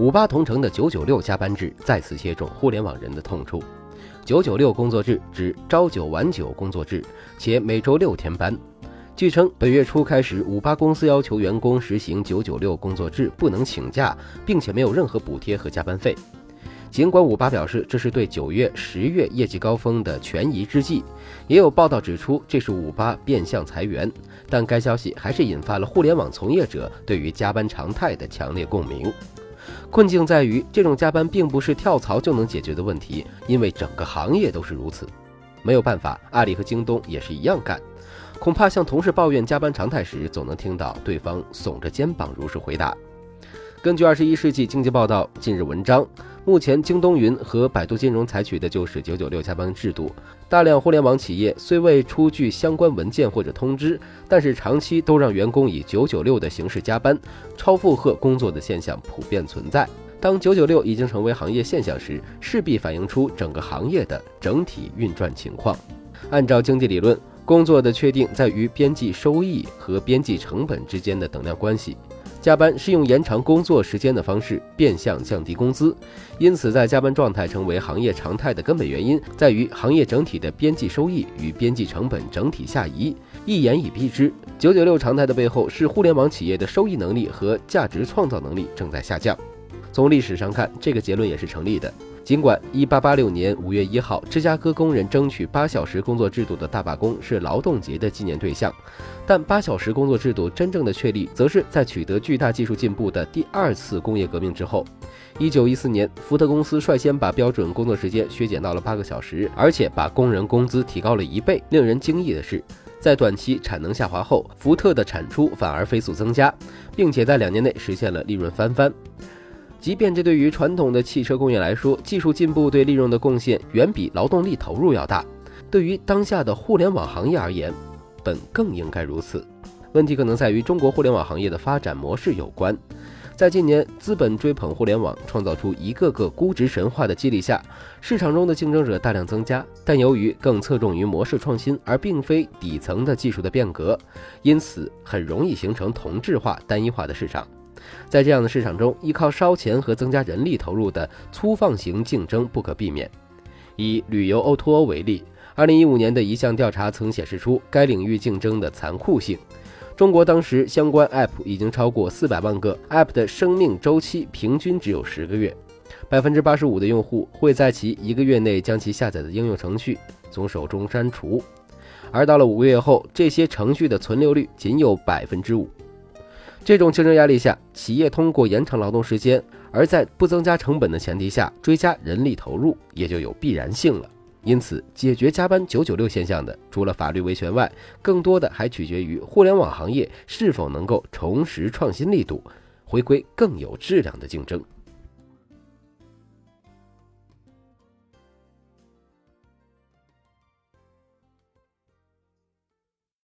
五八同城的九九六加班制再次切中互联网人的痛处。九九六工作制指朝九晚九工作制，且每周六天班。据称，本月初开始，五八公司要求员工实行九九六工作制，不能请假，并且没有任何补贴和加班费。尽管五八表示这是对九月、十月业绩高峰的权宜之计，也有报道指出这是五八变相裁员，但该消息还是引发了互联网从业者对于加班常态的强烈共鸣。困境在于，这种加班并不是跳槽就能解决的问题，因为整个行业都是如此。没有办法，阿里和京东也是一样干。恐怕向同事抱怨加班常态时，总能听到对方耸着肩膀如实回答。根据《二十一世纪经济报道》近日文章，目前京东云和百度金融采取的就是九九六加班制度。大量互联网企业虽未出具相关文件或者通知，但是长期都让员工以九九六的形式加班，超负荷工作的现象普遍存在。当九九六已经成为行业现象时，势必反映出整个行业的整体运转情况。按照经济理论。工作的确定在于边际收益和边际成本之间的等量关系。加班是用延长工作时间的方式变相降低工资，因此在加班状态成为行业常态的根本原因在于行业整体的边际收益与边际成本整体下移。一言以蔽之，九九六常态的背后是互联网企业的收益能力和价值创造能力正在下降。从历史上看，这个结论也是成立的。尽管1886年5月1号，芝加哥工人争取八小时工作制度的大罢工是劳动节的纪念对象，但八小时工作制度真正的确立，则是在取得巨大技术进步的第二次工业革命之后。1914年，福特公司率先把标准工作时间削减到了八个小时，而且把工人工资提高了一倍。令人惊异的是，在短期产能下滑后，福特的产出反而飞速增加，并且在两年内实现了利润翻番。即便这对于传统的汽车工业来说，技术进步对利润的贡献远比劳动力投入要大，对于当下的互联网行业而言，本更应该如此。问题可能在于中国互联网行业的发展模式有关。在近年资本追捧互联网，创造出一个个估值神话的激励下，市场中的竞争者大量增加，但由于更侧重于模式创新，而并非底层的技术的变革，因此很容易形成同质化、单一化的市场。在这样的市场中，依靠烧钱和增加人力投入的粗放型竞争不可避免。以旅游 O2O 为例，2015年的一项调查曾显示出该领域竞争的残酷性。中国当时相关 App 已经超过400万个，App 的生命周期平均只有十个月，百分之八十五的用户会在其一个月内将其下载的应用程序从手中删除，而到了五个月后，这些程序的存留率仅有百分之五。这种竞争压力下，企业通过延长劳动时间，而在不增加成本的前提下追加人力投入，也就有必然性了。因此，解决加班九九六现象的，除了法律维权外，更多的还取决于互联网行业是否能够重拾创新力度，回归更有质量的竞争。